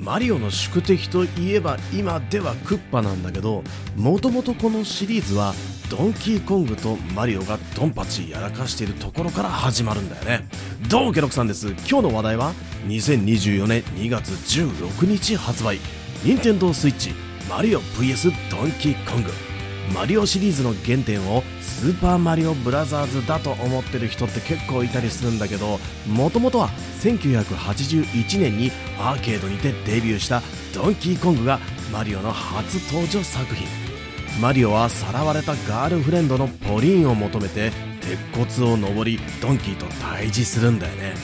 マリオの宿敵といえば今ではクッパなんだけどもともとこのシリーズはドンキーコングとマリオがドンパチやらかしているところから始まるんだよね。どうもケロクさんです。今日の話題は2024年2月16日発売。任天堂 switch マリオ VS ドンキーコング。マリオシリーズの原点をスーパーマリオブラザーズだと思ってる人って結構いたりするんだけどもともとは1981年にアーケードにてデビューしたドンキーコングがマリオの初登場作品。マリオはさらわれたガールフレンドのポリーンを求めて鉄骨を登りドンキーと対峙するんだよね。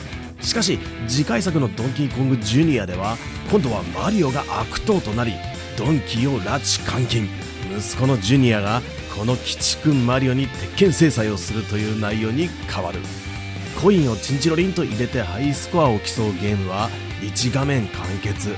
しかし次回作のドンキーコングジュニアでは今度はマリオが悪党となりドンキーを拉致監禁。息子のジュニアがこの鬼畜マリオに鉄拳制裁をするという内容に変わる。コインをチンチロリンと入れてハイスコアを競うゲームは1画面完結。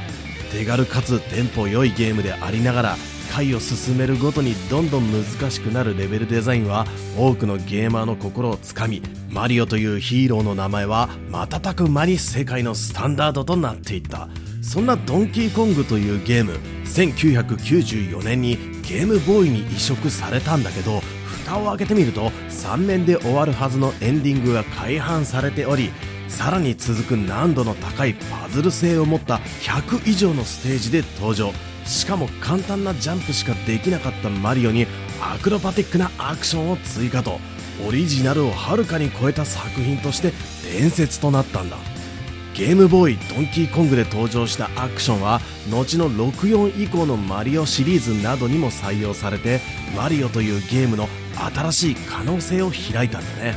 手軽かつテンポ良いゲームでありながら回を進めるごとにどんどん難しくなるレベルデザインは多くのゲーマーの心をつかみマリオというヒーローの名前は瞬く間に世界のスタンダードとなっていった。そんなドンキーコングというゲーム1994年にゲームボーイに移植されたんだけど蓋を開けてみると3面で終わるはずのエンディングが改版されておりさらに続く難度の高いパズル性を持った100以上のステージで登場。しかも簡単なジャンプしかできなかったマリオにアクロバティックなアクションを追加とオリジナルをはるかに超えた作品として伝説となったんだ。ゲームボーイドンキーコングで登場したアクションは後の64以降のマリオシリーズなどにも採用されてマリオというゲームの新しい可能性を開いたんだね。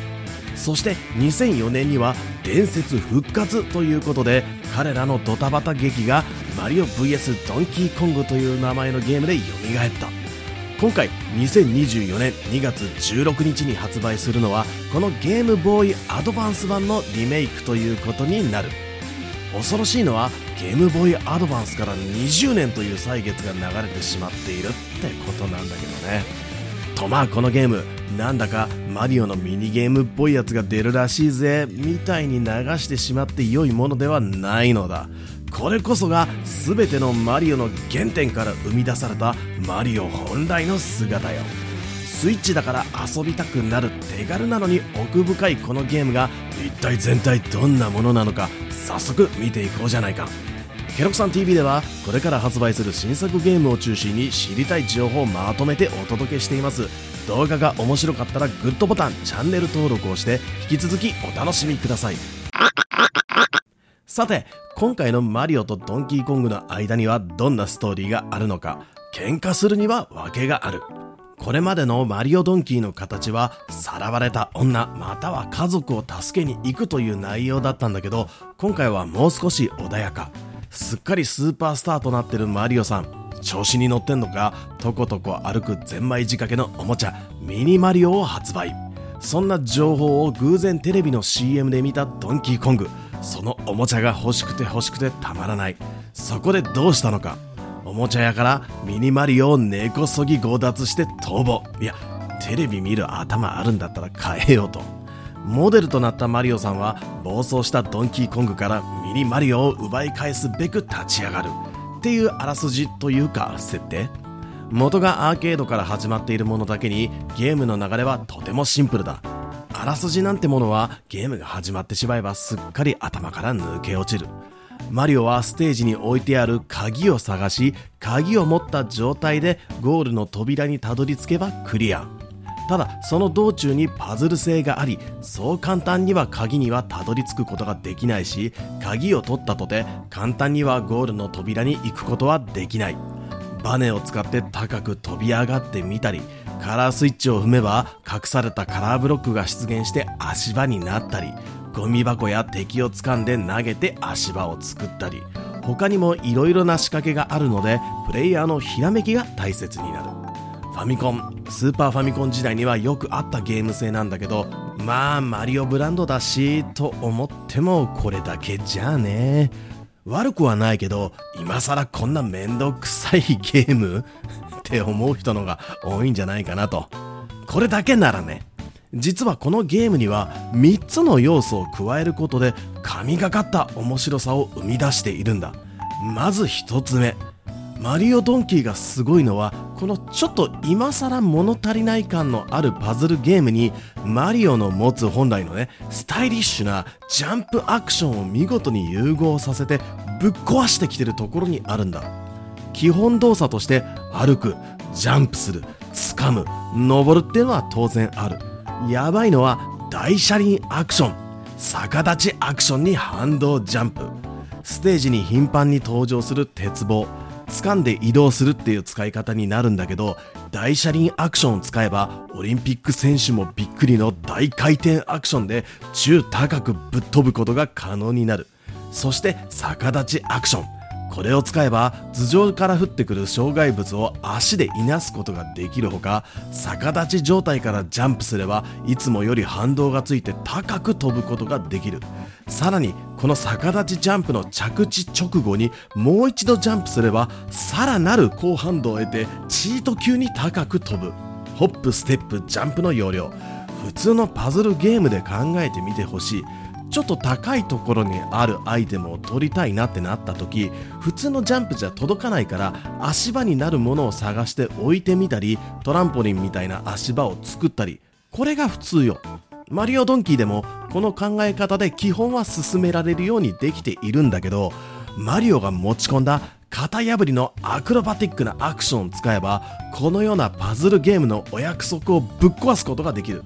そして2004年には伝説復活ということで彼らのドタバタ劇がマリオ VS ドンキーコングという名前のゲームで蘇った。今回2024年2月16日に発売するのはこのゲームボーイアドバンス版のリメイクということになる。恐ろしいのはゲームボーイアドバンスから20年という歳月が流れてしまっているってことなんだけどね。とまあこのゲームなんだかマリオのミニゲームっぽいやつが出るらしいぜ。みたいに流してしまって良いものではないのだ。これこそが全てのマリオの原点から生み出されたマリオ本来の姿よ。スイッチだから遊びたくなる手軽なのに奥深いこのゲームが一体全体どんなものなのか早速見ていこうじゃないか。ケロクさん TV ではこれから発売する新作ゲームを中心に知りたい情報をまとめてお届けしています。動画が面白かったらグッドボタンチャンネル登録をして引き続きお楽しみください。さて今回のマリオとドンキーコングの間にはどんなストーリーがあるのか喧嘩するには訳がある。これまでのマリオドンキーの形はさらわれた女または家族を助けに行くという内容だったんだけど今回はもう少し穏やか。すっかりスーパースターとなってるマリオさん。調子に乗ってんのかとことこ歩くゼンマイ仕掛けのおもちゃミニマリオを発売。そんな情報を偶然テレビの CM で見たドンキーコング。そのおもちゃが欲しくて欲しくてたまらない。そこでどうしたのか。おもちゃ屋からミニマリオを根こそぎ強奪して逃亡。いやテレビ見る頭あるんだったら変えようと。モデルとなったマリオさんは暴走したドンキーコングからミニマリオを奪い返すべく立ち上がる。っていうあらすじというか設定。元がアーケードから始まっているものだけにゲームの流れはとてもシンプルだ。あらすじなんてものはゲームが始まってしまえばすっかり頭から抜け落ちる。マリオはステージに置いてある鍵を探し鍵を持った状態でゴールの扉にたどり着けばクリア。ただその道中にパズル性がありそう簡単には鍵にはたどり着くことができないし鍵を取ったとて簡単にはゴールの扉に行くことはできない。バネを使って高く飛び上がってみたりカラースイッチを踏めば隠されたカラーブロックが出現して足場になったりゴミ箱や敵を掴んで投げて足場を作ったり他にも色々な仕掛けがあるのでプレイヤーのひらめきが大切になる。ファミコンスーパーファミコン時代にはよくあったゲーム性なんだけどまあマリオブランドだしと思ってもこれだけじゃあね。悪くはないけど今更こんなめんどくさいゲーム？って思う人のが多いんじゃないかなと。これだけならね。実はこのゲームには3つの要素を加えることで神がかった面白さを生み出しているんだ。まず一つ目。マリオドンキーがすごいのはこのちょっと今更物足りない感のあるパズルゲームにマリオの持つ本来のねスタイリッシュなジャンプアクションを見事に融合させてぶっ壊してきてるところにあるんだ。基本動作として歩くジャンプする掴む登るっていうのは当然ある。やばいのは大車輪アクション。逆立ちアクションに反動ジャンプ。ステージに頻繁に登場する鉄棒。掴んで移動するっていう使い方になるんだけど大車輪アクションを使えばオリンピック選手もびっくりの大回転アクションで中高くぶっ飛ぶことが可能になる。そして逆立ちアクション。これを使えば頭上から降ってくる障害物を足でいなすことができるほか逆立ち状態からジャンプすればいつもより反動がついて高く飛ぶことができる。さらにこの逆立ちジャンプの着地直後にもう一度ジャンプすればさらなる高反動を得てチート級に高く飛ぶ。ホップステップジャンプの要領。普通のパズルゲームで考えてみてほしい。ちょっと高いところにあるアイテムを取りたいなってなった時普通のジャンプじゃ届かないから足場になるものを探して置いてみたりトランポリンみたいな足場を作ったりこれが普通よ。マリオドンキーでもこの考え方で基本は進められるようにできているんだけどマリオが持ち込んだ型破りのアクロバティックなアクションを使えばこのようなパズルゲームのお約束をぶっ壊すことができる。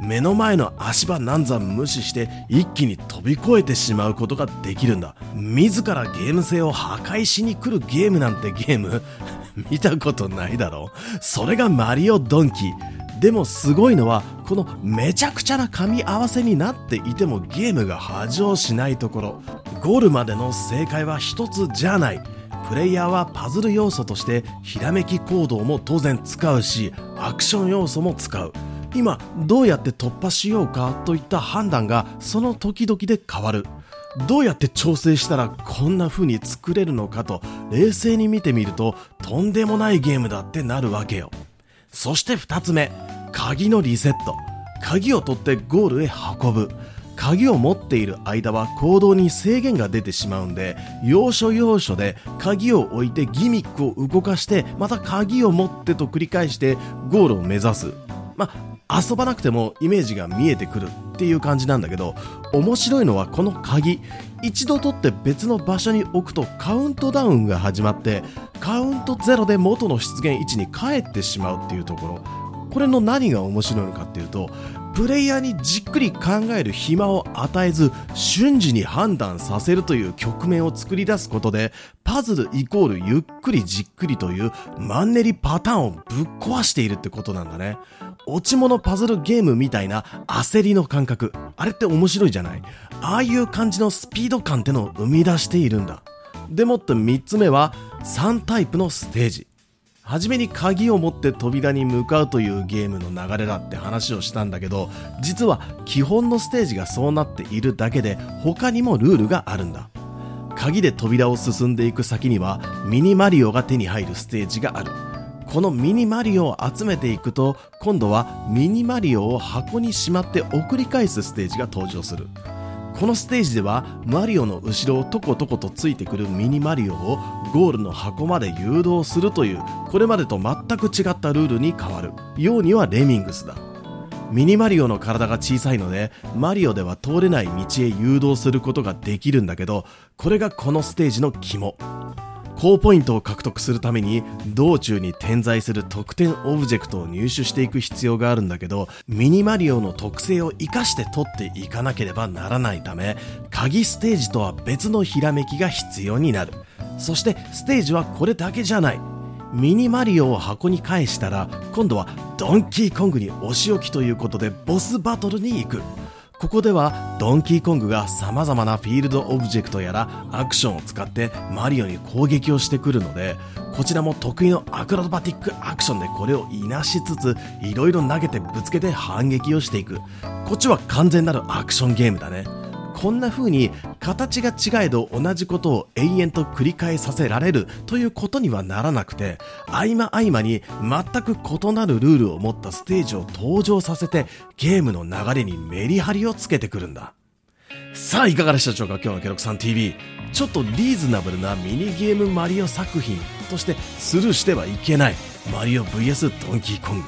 目の前の足場難産無視して一気に飛び越えてしまうことができるんだ。自らゲーム性を破壊しに来るゲームなんてゲーム。見たことないだろそれがマリオドンキ。ーでもすごいのはこのめちゃくちゃな噛み合わせになっていてもゲームが波状しないところ。ゴールまでの正解は一つじゃない。プレイヤーはパズル要素としてひらめき行動も当然使うしアクション要素も使う。今どうやって突破しようかといった判断がその時々で変わる。どうやって調整したらこんな風に作れるのかと冷静に見てみるととんでもないゲームだってなるわけよ。そして2つ目鍵のリセット。鍵を取ってゴールへ運ぶ。鍵を持っている間は行動に制限が出てしまうんで要所要所で鍵を置いてギミックを動かしてまた鍵を持ってと繰り返してゴールを目指す。まあ遊ばなくてもイメージが見えてくるっていう感じなんだけど面白いのはこの鍵。一度取って別の場所に置くとカウントダウンが始まってカウントゼロで元の出現位置に帰ってしまうっていうところ。これの何が面白いのかっていうとプレイヤーにじっくり考える暇を与えず瞬時に判断させるという局面を作り出すことでパズルイコールゆっくりじっくりというマンネリパターンをぶっ壊しているってことなんだね落ち物パズルゲームみたいな焦りの感覚。あれって面白いじゃないああいう感じのスピード感ってのを生み出しているんだ。でもって3つ目は3タイプのステージ。はじめに鍵を持って扉に向かうというゲームの流れだって話をしたんだけど、実は基本のステージがそうなっているだけで他にもルールがあるんだ。鍵で扉を進んでいく先にはミニマリオが手に入るステージがある。このミニマリオを集めていくと今度はミニマリオを箱にしまって送り返すステージが登場するこのステージではマリオの後ろをトコトコとついてくるミニマリオをゴールの箱まで誘導するというこれまでと全く違ったルールに変わる。ようにはレミングスだ。ミニマリオの体が小さいのでマリオでは通れない道へ誘導することができるんだけどこれがこのステージの肝。高ポイントを獲得するために道中に点在する特典オブジェクトを入手していく必要があるんだけどミニマリオの特性を活かして取っていかなければならないため鍵ステージとは別のひらめきが必要になる。そしてステージはこれだけじゃない。ミニマリオを箱に返したら今度はドンキーコングにお仕置きということでボスバトルに行く。ここではドンキーコングが様々なフィールドオブジェクトやらアクションを使ってマリオに攻撃をしてくるのでこちらも得意のアクロバティックアクションでこれをいなしつついろいろ投げてぶつけて反撃をしていく。こっちは完全なるアクションゲームだね。こんな風に形が違えど同じことを永遠と繰り返させられるということにはならなくて合間合間に全く異なるルールを持ったステージを登場させてゲームの流れにメリハリをつけてくるんだ。さあいかがでしたでしょうか今日のケロクさん TV ちょっとリーズナブルなミニゲームマリオ作品としてスルーしてはいけないマリオ VS ドンキーコング。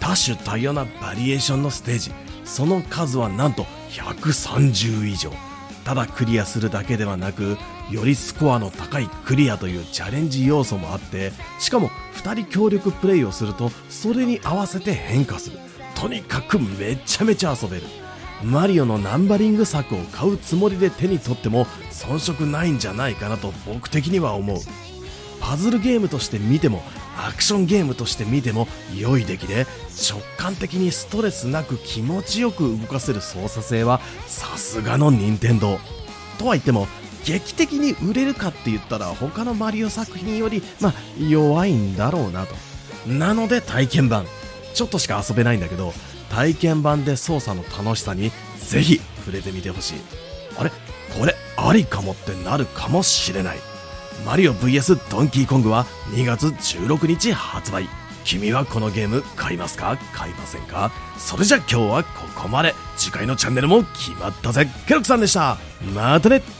多種多様なバリエーションのステージ。その数はなんと130以上。ただクリアするだけではなくよりスコアの高いクリアというチャレンジ要素もあってしかも2人協力プレイをするとそれに合わせて変化する。とにかくめちゃめちゃ遊べる。マリオのナンバリング作を買うつもりで手に取っても遜色ないんじゃないかなと僕的には思う。パズルゲームとして見てもアクションゲームとして見ても良い出来で直感的にストレスなく気持ちよく動かせる操作性はさすがの任天堂。とは言っても劇的に売れるかって言ったら他のマリオ作品よりまあ弱いんだろうなと。なので体験版。ちょっとしか遊べないんだけど体験版で操作の楽しさにぜひ触れてみてほしい。あれ？これありかもってなるかもしれない。マリオ VS ドンキーコングは2月16日発売。君はこのゲーム買いますか買いませんか？それじゃ今日はここまで。次回のチャンネルも決まったぜ。ケロクさんでした。またね。